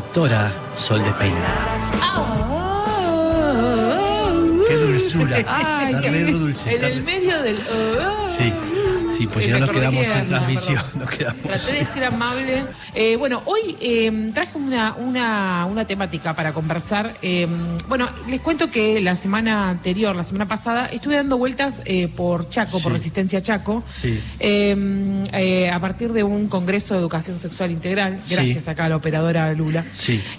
doctora Sol de Peinada. Qué dulzura. Ay, re dulce. en el medio del. Sí, sí, pues si no Me nos quedamos sin transmisión, nos quedamos. Traté de ser amable. Eh, bueno, hoy eh, traje una, una, una temática para conversar. Eh, bueno, les cuento que la semana anterior, la semana pasada, estuve dando vueltas eh, por Chaco, por. Resistencia Chaco, Sí. eh, eh, a partir de un congreso de educación sexual integral, Sí. gracias acá a la operadora Lula.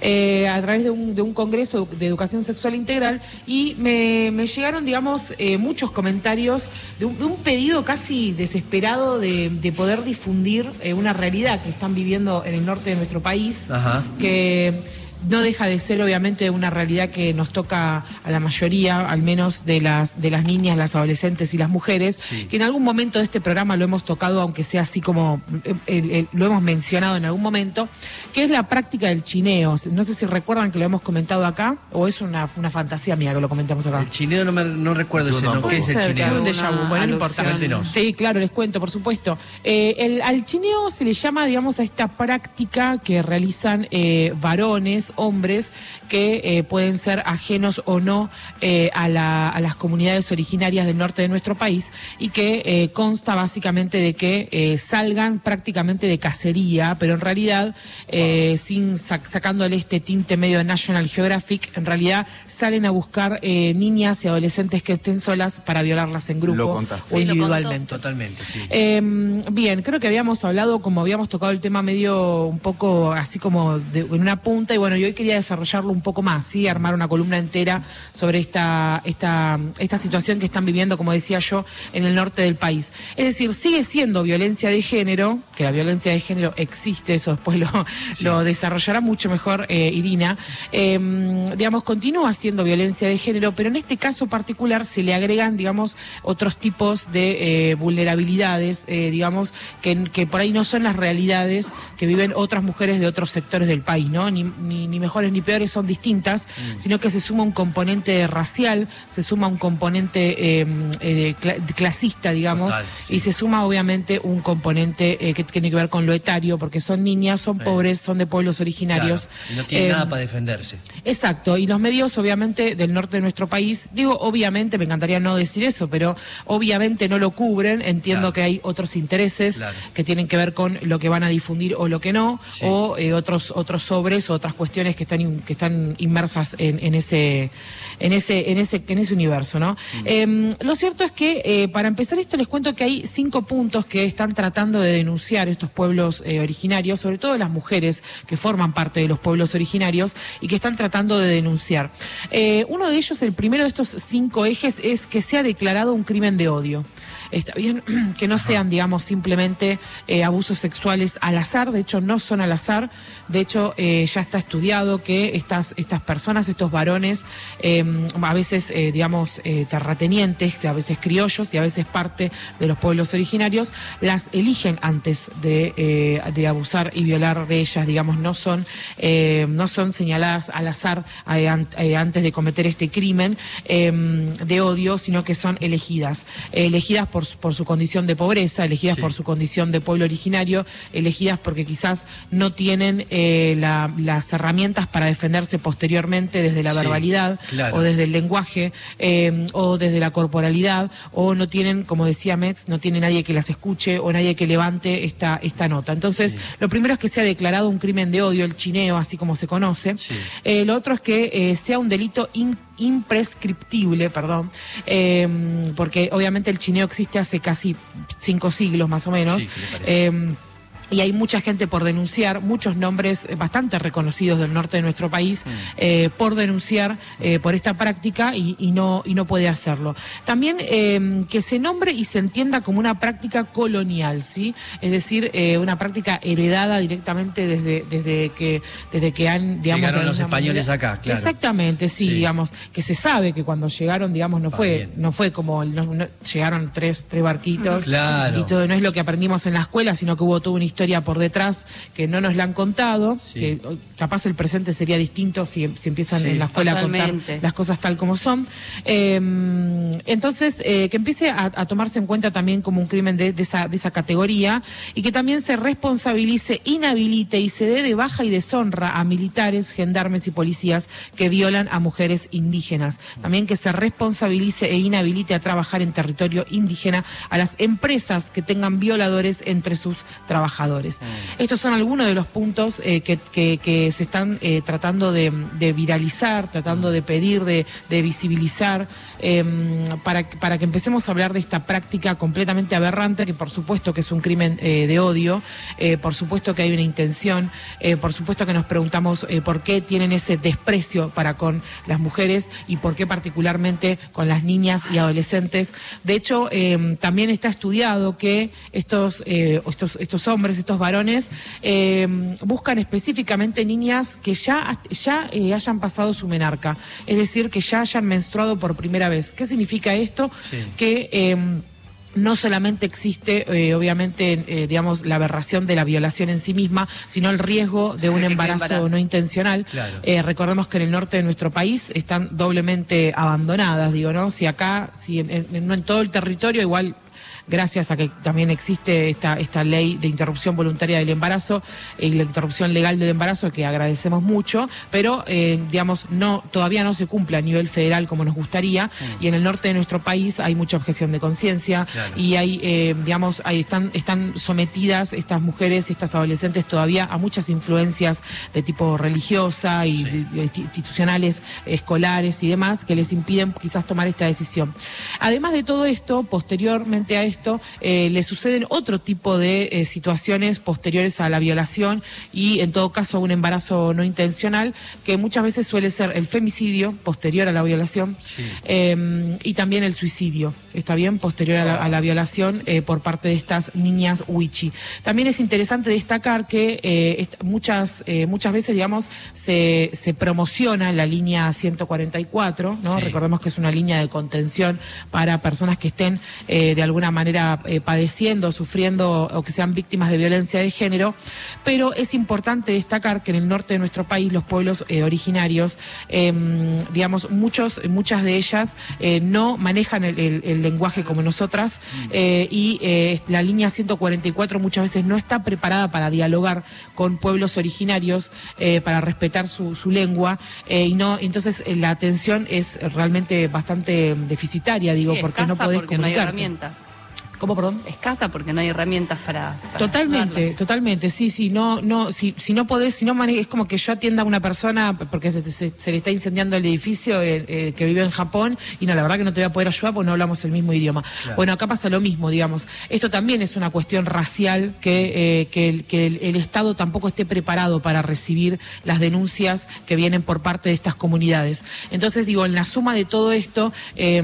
Eh, a través de un, de un congreso de educación sexual integral y me, me llegaron, digamos, eh, muchos comentarios de un, de un pedido casi desesperado de, de poder difundir eh, una realidad que están viviendo en el norte de nuestro país, Ajá. que no deja de ser obviamente una realidad que nos toca a la mayoría, al menos de las de las niñas, las adolescentes y las mujeres, Sí. que en algún momento de este programa lo hemos tocado, aunque sea así como eh, el- el- lo hemos mencionado en algún momento, que es la práctica del chineo. No sé si recuerdan que lo hemos comentado acá o es una, una fantasía mía que lo comentamos acá. El chineo no, me, no recuerdo Yo ese nombre. ¿Qué es el chineo? bueno, no importa. Sí, claro, les cuento, por supuesto. Eh, el, al chineo se le llama, digamos, a esta práctica que realizan eh, hombres, que eh, pueden ser ajenos o no eh, a, la- a las comunidades originarias del norte de nuestro país y que eh, consta básicamente de que eh, salgan prácticamente de cacería, pero en realidad, eh, sin sac- sacándole este tinte medio de National Geographic, en realidad salen a buscar eh, niñas y adolescentes que estén solas para violarlas en grupo Lo o Sí, lo contó. individualmente. Totalmente, sí. Eh, bien, creo que habíamos hablado, como habíamos tocado el tema medio un poco así como de- en una punta, y bueno, yo hoy quería desarrollarlo un poco más, ¿sí? Armar una columna entera sobre esta, esta, esta situación que están viviendo, como decía yo, en el norte del país. Es decir, sigue siendo violencia de género, que la violencia de género existe, eso después lo, lo desarrollará mucho mejor eh, Irina. Eh, digamos, continúa siendo violencia de género, pero en este caso particular se le agregan, digamos, otros tipos de eh, vulnerabilidades, eh, digamos, que, que por ahí no son las realidades que viven otras mujeres de otros sectores del país, ¿no? Ni, ni, ni mejores ni peores son distintas, sino que se suma un componente racial, se suma un componente eh, eh, cla- clasista, digamos, Total, sí. y se suma obviamente un componente eh, que tiene que ver con lo etario, porque son niñas, son pobres, son de pueblos originarios. Claro, y no tiene Eh, nada para defenderse. Exacto, y los medios obviamente del norte de nuestro país, digo obviamente, me encantaría no decir eso, pero obviamente no lo cubren, entiendo Claro. que hay otros intereses Claro. que tienen que ver con lo que van a difundir o lo que no, Sí. o eh, otros otros sobres o otras cuestiones que están in- que están inmersas en, en ese en ese en ese en ese universo, ¿no? Mm. Eh, lo cierto es que eh, para empezar esto les cuento que hay cinco puntos que están tratando de denunciar estos pueblos eh, originarios, sobre todo las mujeres que forman parte de los pueblos originarios y que están tratando de denunciar. Eh, uno de ellos, el primero de estos cinco ejes, es que se ha declarado un crimen de odio. Está bien que no sean, digamos, simplemente eh, abusos sexuales al azar, de hecho no son al azar, de hecho eh, ya está estudiado que estas, estas personas, estos varones, eh, a veces, eh, digamos, terratenientes, a veces criollos y a veces parte de los pueblos originarios, las eligen antes de, de abusar y violar de ellas, digamos, no son, no son señaladas al azar an- antes de cometer este crimen eh, de odio, sino que son elegidas, elegidas por, su- por su condición de pobreza, elegidas Sí. por su condición de pueblo originario, elegidas porque quizás no tienen eh, la- las herramientas para defenderse posteriormente desde la Sí, verbalidad claro. o desde el lenguaje eh, o desde la corporalidad o no tienen, como decía Mex, no tiene nadie que las escuche o nadie que levante esta, esta nota. Entonces, Sí. lo primero es que se ha declarado un crimen de odio, el chineo, así como se conoce. Eh, lo otro es que eh, sea un delito imprescriptible, perdón, eh, porque obviamente el chineo existe hace casi cinco siglos más o menos. Sí, y hay mucha gente por denunciar, muchos nombres eh, bastante reconocidos del norte de nuestro país Mm. eh, por denunciar eh, por esta práctica y, y no, y no puede hacerlo. También eh, que se nombre y se entienda como una práctica colonial, ¿sí? Es decir, una práctica heredada directamente desde, desde, que, desde que han, digamos... Llegaron los españoles manera- acá, claro. Exactamente, sí, Sí. digamos, que se sabe que cuando llegaron, digamos, no Ah, fue, bien. no fue como, no- no- llegaron tres, tres barquitos Claro. y todo, no es lo que aprendimos en la escuela, sino que hubo toda una historia historia por detrás que no nos la han contado, Sí. que capaz el presente sería distinto si, si empiezan Sí. en la escuela a contar las cosas tal como son. Eh, entonces, eh, que empiece a, a tomarse en cuenta también como un crimen de, de esa, de esa categoría y que también se responsabilice, inhabilite y se dé de baja y deshonra a militares, gendarmes y policías que violan a mujeres indígenas. También que se responsabilice e inhabilite a trabajar en territorio indígena a las empresas que tengan violadores entre sus trabajadores. Estos son algunos de los puntos eh, que, que- que se están eh, tratando de, de viralizar, tratando de pedir, de, de visibilizar, eh, para, que- para que empecemos a hablar de esta práctica completamente aberrante, que por supuesto que es un crimen eh, de odio, por supuesto que hay una intención, por supuesto que nos preguntamos por qué tienen ese desprecio para con las mujeres y por qué particularmente con las niñas y adolescentes. De hecho, eh, también está estudiado que estos, estos, estos hombres, estos varones, eh, buscan específicamente niñas que ya, ya eh, hayan pasado su menarca, es decir, que ya hayan menstruado por primera vez. ¿Qué significa esto? Sí. Que... eh, no solamente existe, eh, obviamente, eh, digamos, la aberración de la violación en sí misma, sino el riesgo de un embarazo, embarazo. no intencional. Claro. Eh, recordemos que en el norte de nuestro país están doblemente abandonadas, digo, ¿no? Si acá, si en, en- no en todo el territorio, igual gracias a que también existe esta, esta ley de interrupción voluntaria del embarazo y la interrupción legal del embarazo, que agradecemos mucho, pero, eh, digamos, no todavía no se cumple a nivel federal como nos gustaría, y en el norte de nuestro país hay mucha objeción de conciencia, Claro. y hay, eh, digamos, ahí están, están sometidas estas mujeres, estas adolescentes todavía a muchas influencias de tipo religiosa y Sí. institucionales, escolares y demás, que les impiden quizás tomar esta decisión. Además de todo esto, posteriormente a esto, eh, le suceden otro tipo de eh, situaciones posteriores a la violación y en todo caso a un embarazo no intencional, que muchas veces suele ser el femicidio posterior a la violación Sí. eh, y también el suicidio, ¿está bien? Posterior a la, a la violación eh, por parte de estas niñas Wichi. También es interesante destacar que eh, muchas, eh, muchas veces, digamos, se, se promociona la línea 144, ¿no? Sí. Recordemos que es una línea de contención para personas que estén de alguna manera padeciendo, sufriendo o que sean víctimas de violencia de género, pero es importante destacar que en el norte de nuestro país los pueblos originarios, eh, digamos, muchos, muchas de ellas no manejan el, el- el lenguaje como nosotras eh, y eh, la línea 144 muchas veces no está preparada para dialogar con pueblos originarios, eh, para respetar su, su lengua eh, y no, entonces la atención es realmente bastante deficitaria, digo, Sí, porque no podés porque no hay comunicarte. herramientas. ¿Cómo, perdón? Escasa porque no hay herramientas para. para Totalmente, totalmente, sí, sí, no, no, si, si no podés, si no mane- es como que yo atienda a una persona porque se, se- se le está incendiando el edificio eh, eh, que vive en Japón y no, la verdad que no te voy a poder ayudar porque no hablamos el mismo idioma. Claro. Bueno, acá pasa lo mismo, digamos. Esto también es una cuestión racial que, eh, que, el, que el- el Estado tampoco esté preparado para recibir las denuncias que vienen por parte de estas comunidades. Entonces, digo, en la suma de todo esto, eh,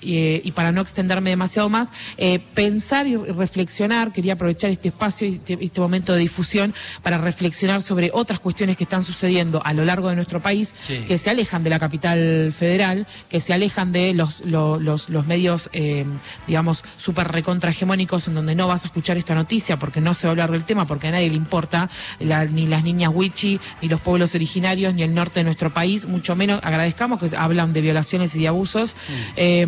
y, eh, y para no extenderme demasiado más, eh, pensar y reflexionar, quería aprovechar este espacio y este, este momento de difusión para reflexionar sobre otras cuestiones que están sucediendo a lo largo de nuestro país, Sí. que se alejan de la capital federal, que se alejan de los, lo- los, los medios, eh, digamos, súper recontra hegemónicos en donde no vas a escuchar esta noticia porque no se va a hablar del tema, porque a nadie le importa, la- ni las niñas wichi, ni los pueblos originarios, ni el norte de nuestro país, mucho menos agradezcamos que hablan de violaciones y de abusos, eh,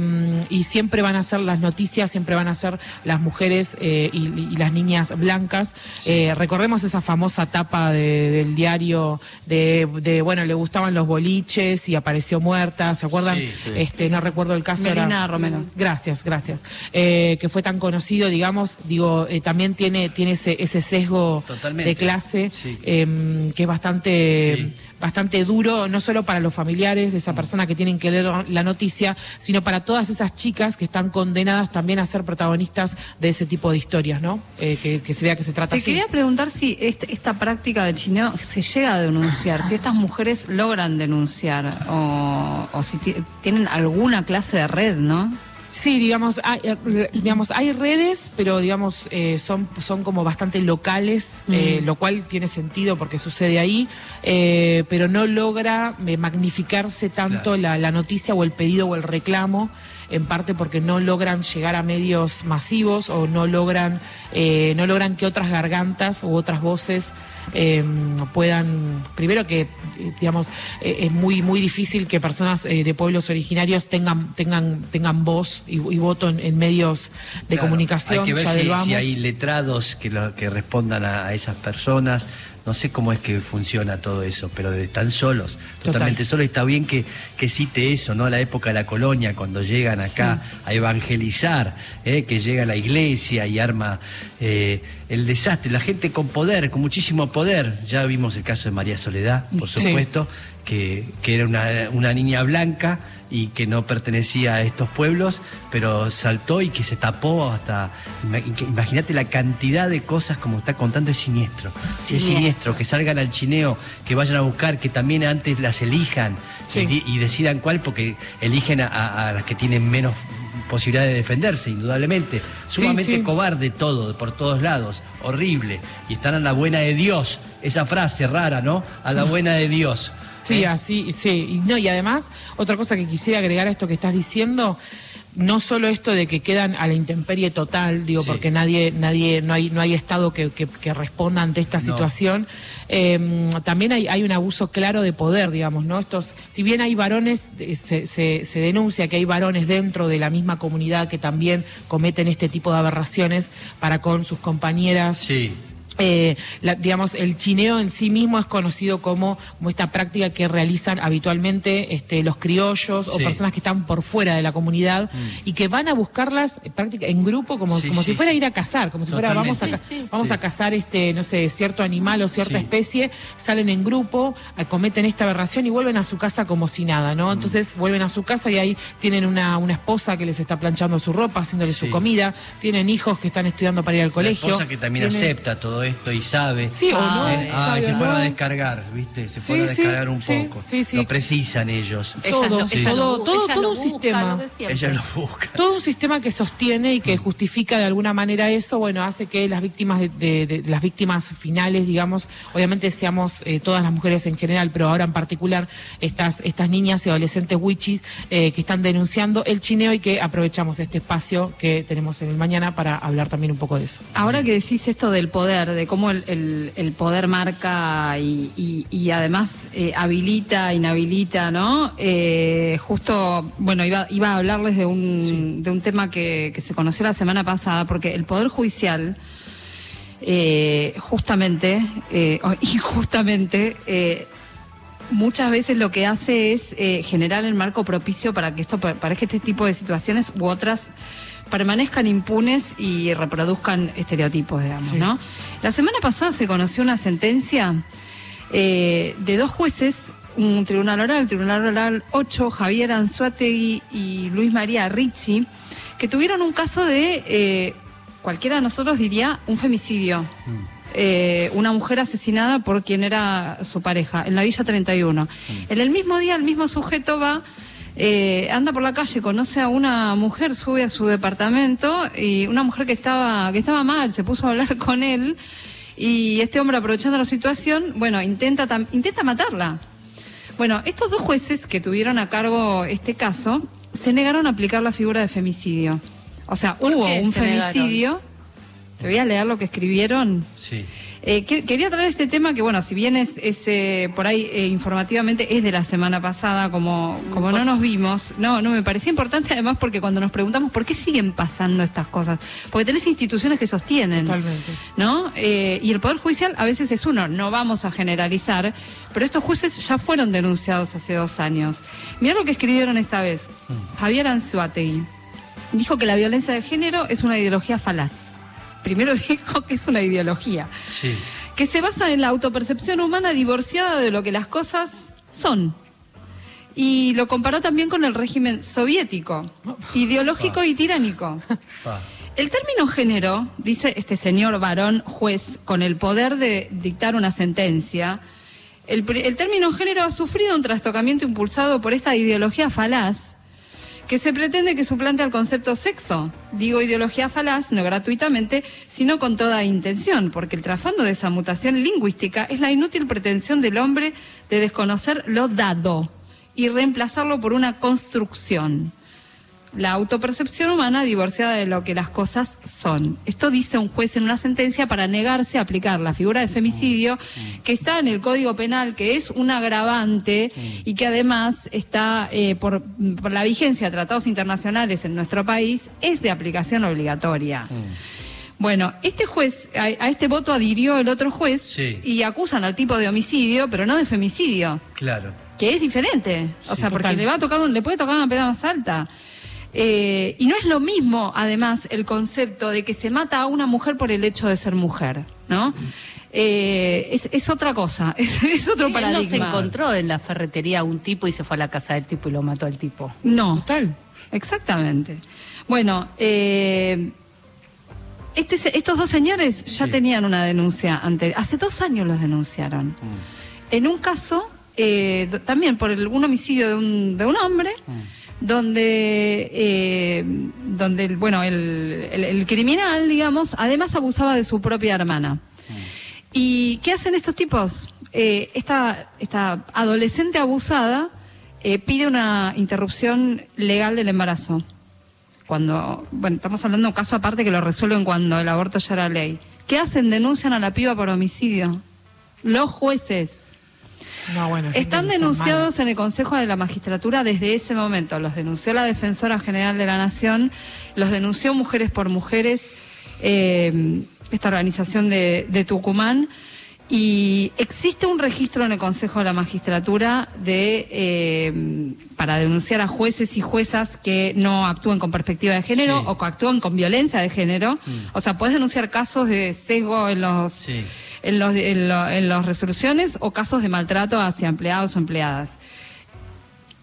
y siempre van a ser las noticias, siempre van a ser las mujeres eh, y, y las niñas blancas. Eh, recordemos esa famosa tapa de- del diario de, de, bueno, le gustaban los boliches y apareció muerta, ¿se acuerdan? Sí, sí. Este, no recuerdo el caso. era- Melina Romero. Gracias, gracias. Eh, que fue tan conocido, digamos, digo, eh, también tiene, tiene ese, ese sesgo Totalmente. de clase Sí. eh, que es bastante, Sí. bastante duro, no solo para los familiares de esa persona que tienen que leer la noticia, sino para todas esas chicas que están condenadas también a ser protagonistas de ese tipo de historias, ¿no? Eh, que, que se vea que se trata Te así. quería preguntar si este- esta práctica de chineo se llega a denunciar, si estas mujeres logran denunciar o, o si ti- tienen alguna clase de red, ¿no? Sí, digamos, hay, eh, digamos, hay redes, pero digamos, eh, son, son como bastante locales, eh, lo cual tiene sentido porque sucede ahí, eh, pero no logra eh, magnificarse tanto Claro. la, la noticia o el pedido o el reclamo, en parte porque no logran llegar a medios masivos o no logran, eh, no logran que otras gargantas u otras voces eh, puedan, primero que, eh, digamos, eh, es muy, muy difícil que personas eh, de pueblos originarios tengan, tengan, tengan voz y, y voto en, en medios de Claro, comunicación. Hay que ver si, si hay letrados que, lo- que respondan a, a esas personas. No sé cómo es que funciona todo eso, pero están solos, Total. totalmente solos. Y está bien que, que cite eso, ¿no? La época de la colonia, cuando llegan acá a evangelizar, ¿eh? que llega la iglesia y arma eh, el desastre. La gente con poder, con muchísimo poder. Ya vimos el caso de María Soledad, por Sí. supuesto, que, que era una, una niña blanca y que no pertenecía a estos pueblos, pero saltó y que se tapó hasta... Imagínate la cantidad de cosas como está contando, es siniestro. Es Siniestro. siniestro, que salgan al chineo, que vayan a buscar, que también antes las elijan Sí. y, decidan cuál, porque eligen a, las que tienen menos posibilidad de defenderse, indudablemente. Sí, Sumamente sí. cobarde todo, por todos lados, horrible. Y están a la buena de Dios, esa frase rara, ¿no? A la buena de Dios. Sí, ¿Eh? así, sí. Y, no, y además, otra cosa que quisiera agregar a esto que estás diciendo, no solo esto de que quedan a la intemperie total, digo, Sí. porque nadie, nadie, no hay, no hay Estado que, que- que responda ante esta No. situación. eh, también hay, hay un abuso claro de poder, digamos, ¿no? Estos, si bien hay varones, eh, se, se- se denuncia que hay varones dentro de la misma comunidad que también cometen este tipo de aberraciones para con sus compañeras. Sí. Eh, la- digamos, el chineo en sí mismo es conocido como, como esta práctica que realizan habitualmente este, los criollos o personas que están por fuera de la comunidad y que van a buscarlas eh, práctica- en grupo como, Sí, como sí, si fuera a sí. ir a cazar, como si fuera vamos a, vamos Sí. a cazar este, no sé, cierto animal o cierta Sí. especie, salen en grupo, eh, cometen esta aberración y vuelven a su casa como si nada, Mm. ¿no? Entonces vuelven a su casa y ahí tienen una, una esposa que les está planchando su ropa, haciéndole su comida, tienen hijos que están estudiando para ir al La colegio. esposa que también tienen- acepta todo esto y sabe. Sí, o no. Ah, sabe y se o fueron no. a descargar, ¿viste? Se Sí, fueron a sí, descargar un sí, poco. sí, sí. Lo precisan ellos. Todo, todo, todo, ellas todo lo un sistema. lo. Ella lo busca. Todo un sistema que sostiene y que justifica de alguna manera eso, bueno, hace que las víctimas de, de- de- las víctimas finales, digamos, obviamente seamos eh, todas las mujeres en general, pero ahora en particular estas estas niñas y adolescentes wichis eh, que están denunciando el chineo y que aprovechamos este espacio que tenemos en el mañana para hablar también un poco de eso. Ahora que decís esto del poder, de cómo el, el- el poder marca y, y- y además eh, habilita, inhabilita, ¿no? Eh, justo, bueno, iba, iba a hablarles de un, de un tema que, que se conoció la semana pasada, porque el Poder Judicial, eh, justamente, eh, injustamente, muchas veces lo que hace es eh, generar el marco propicio para que esto pa- para que este tipo de situaciones u otras permanezcan impunes y reproduzcan estereotipos, digamos, Sí. ¿no? La semana pasada se conoció una sentencia eh, de dos jueces, un tribunal oral, el tribunal oral 8, Javier Anzuategui y Luis María Rizzi, que tuvieron un caso de, eh, cualquiera de nosotros diría, un femicidio eh, una mujer asesinada por quien era su pareja, en la Villa 31. En el mismo día, el mismo sujeto va, eh, anda por la calle, conoce a una mujer, sube a su departamento y una mujer que estaba, que estaba mal, se puso a hablar con él y este hombre aprovechando la situación, bueno, intenta, tam- intenta matarla. Bueno, estos dos jueces que tuvieron a cargo este caso se negaron a aplicar la figura de femicidio. O sea, ¿Por hubo un se negaron? Te voy a leer lo que escribieron. Sí. Eh, que- quería traer este tema que, bueno, si bien es, es, eh, por ahí eh, informativamente es de la semana pasada, como, como no nos vimos, no, no me parecía importante además porque cuando nos preguntamos por qué siguen pasando estas cosas, porque tenés instituciones que sostienen. Totalmente. ¿no? Eh, y el Poder Judicial a veces es uno, no vamos a generalizar, pero estos jueces ya fueron denunciados hace dos años. Mirá lo que escribieron esta vez. Javier Anzuategui dijo que la violencia de género es una ideología falaz. Primero dijo que es una ideología, Sí. que se basa en la autopercepción humana divorciada de lo que las cosas son. Y lo comparó también con el régimen soviético, ideológico y tiránico. El término género, dice este señor varón juez con el poder de dictar una sentencia, el, el término género ha sufrido un trastocamiento impulsado por esta ideología falaz que se pretende que suplante al concepto sexo. Digo ideología falaz, no gratuitamente, sino con toda intención, porque el trasfondo de esa mutación lingüística es la inútil pretensión del hombre de desconocer lo dado y reemplazarlo por una construcción la autopercepción humana divorciada de lo que las cosas son. Esto dice un juez en una sentencia para negarse a aplicar la figura de femicidio que está en el Código Penal, que es un agravante y que además está eh, por, por, la vigencia de tratados internacionales en nuestro país, es de aplicación obligatoria. Bueno, este juez, a, a, este voto adhirió el otro juez Sí. y acusan al tipo de homicidio, pero no de femicidio Claro. que es diferente. O Sí, sea, porque total. le va a tocar, un- le puede tocar una pena más alta. Eh, y no es lo mismo, además, el concepto de que se mata a una mujer por el hecho de ser mujer, ¿no? Eh, es, es otra cosa, es, es otro Sí, él no se paradigma. encontró en la ferretería un tipo y se fue a la casa del tipo y lo mató al tipo. No, Total. exactamente. Bueno, eh, este estos dos señores ya Sí. tenían una denuncia anterior. Hace dos años los denunciaron. En un caso, eh, también por el- un homicidio de un, de un hombre, donde, eh, donde el, bueno, el, el- el criminal, digamos, además abusaba de su propia hermana. ¿Y qué hacen estos tipos? Eh, esta, esta adolescente abusada eh, pide una interrupción legal del embarazo. Cuando, bueno, estamos hablando de un caso aparte que lo resuelven cuando el aborto ya era ley. ¿Qué hacen? Denuncian a la piba por homicidio. Los jueces. No, bueno, gente Están denunciados en el Consejo de la Magistratura desde ese momento. Los denunció la Defensora General de la Nación, los denunció Mujeres por Mujeres, eh, esta organización de, de Tucumán. Y existe un registro en el Consejo de la Magistratura de eh, para denunciar a jueces y juezas que no actúen con perspectiva de género Sí. o que actúen con violencia de género. O sea, puedes denunciar casos de sesgo en los Sí. En, los, en, lo- en las resoluciones o casos de maltrato hacia empleados o empleadas.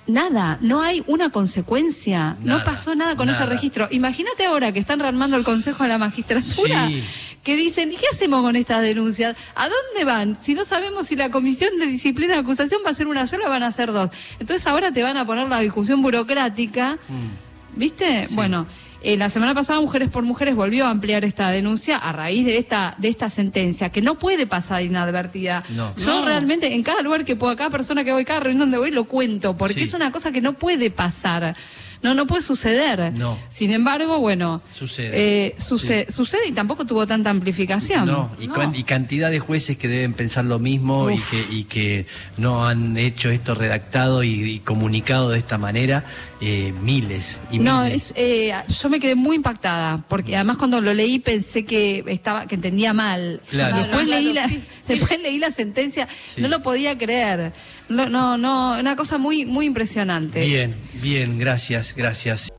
Nada, no hay una consecuencia, no pasó nada con ese registro. Imagínate ahora que están rearmando el Consejo de la Magistratura, Sí. que dicen, ¿y qué hacemos con estas denuncias? ¿A dónde van? Si no sabemos si la Comisión de Disciplina de Acusación va a ser una sola o van a ser dos. Entonces ahora te van a poner la discusión burocrática Mm. ¿Viste? Bueno, eh, la semana pasada Mujeres por Mujeres volvió a ampliar esta denuncia a raíz de esta de esta sentencia que no puede pasar inadvertida. No. Yo No. realmente en cada lugar que puedo, cada persona que voy, cada reunión donde voy lo cuento porque Sí. es una cosa que no puede pasar. No, no puede suceder. No. Sin embargo, bueno, Sucede. eh, suce- sucede y tampoco tuvo tanta amplificación. No, y, No. y cantidad de jueces que deben pensar lo mismo y que, y que no han hecho esto redactado y, y comunicado de esta manera, eh, miles y No, miles. es, eh, yo me quedé muy impactada, porque además cuando lo leí pensé que estaba que entendía mal. Claro. Después, Claro, leí claro, la, sí, después leí la sentencia, Sí. no lo podía creer. No, no, no, una cosa muy, muy impresionante. Bien, bien, gracias, gracias.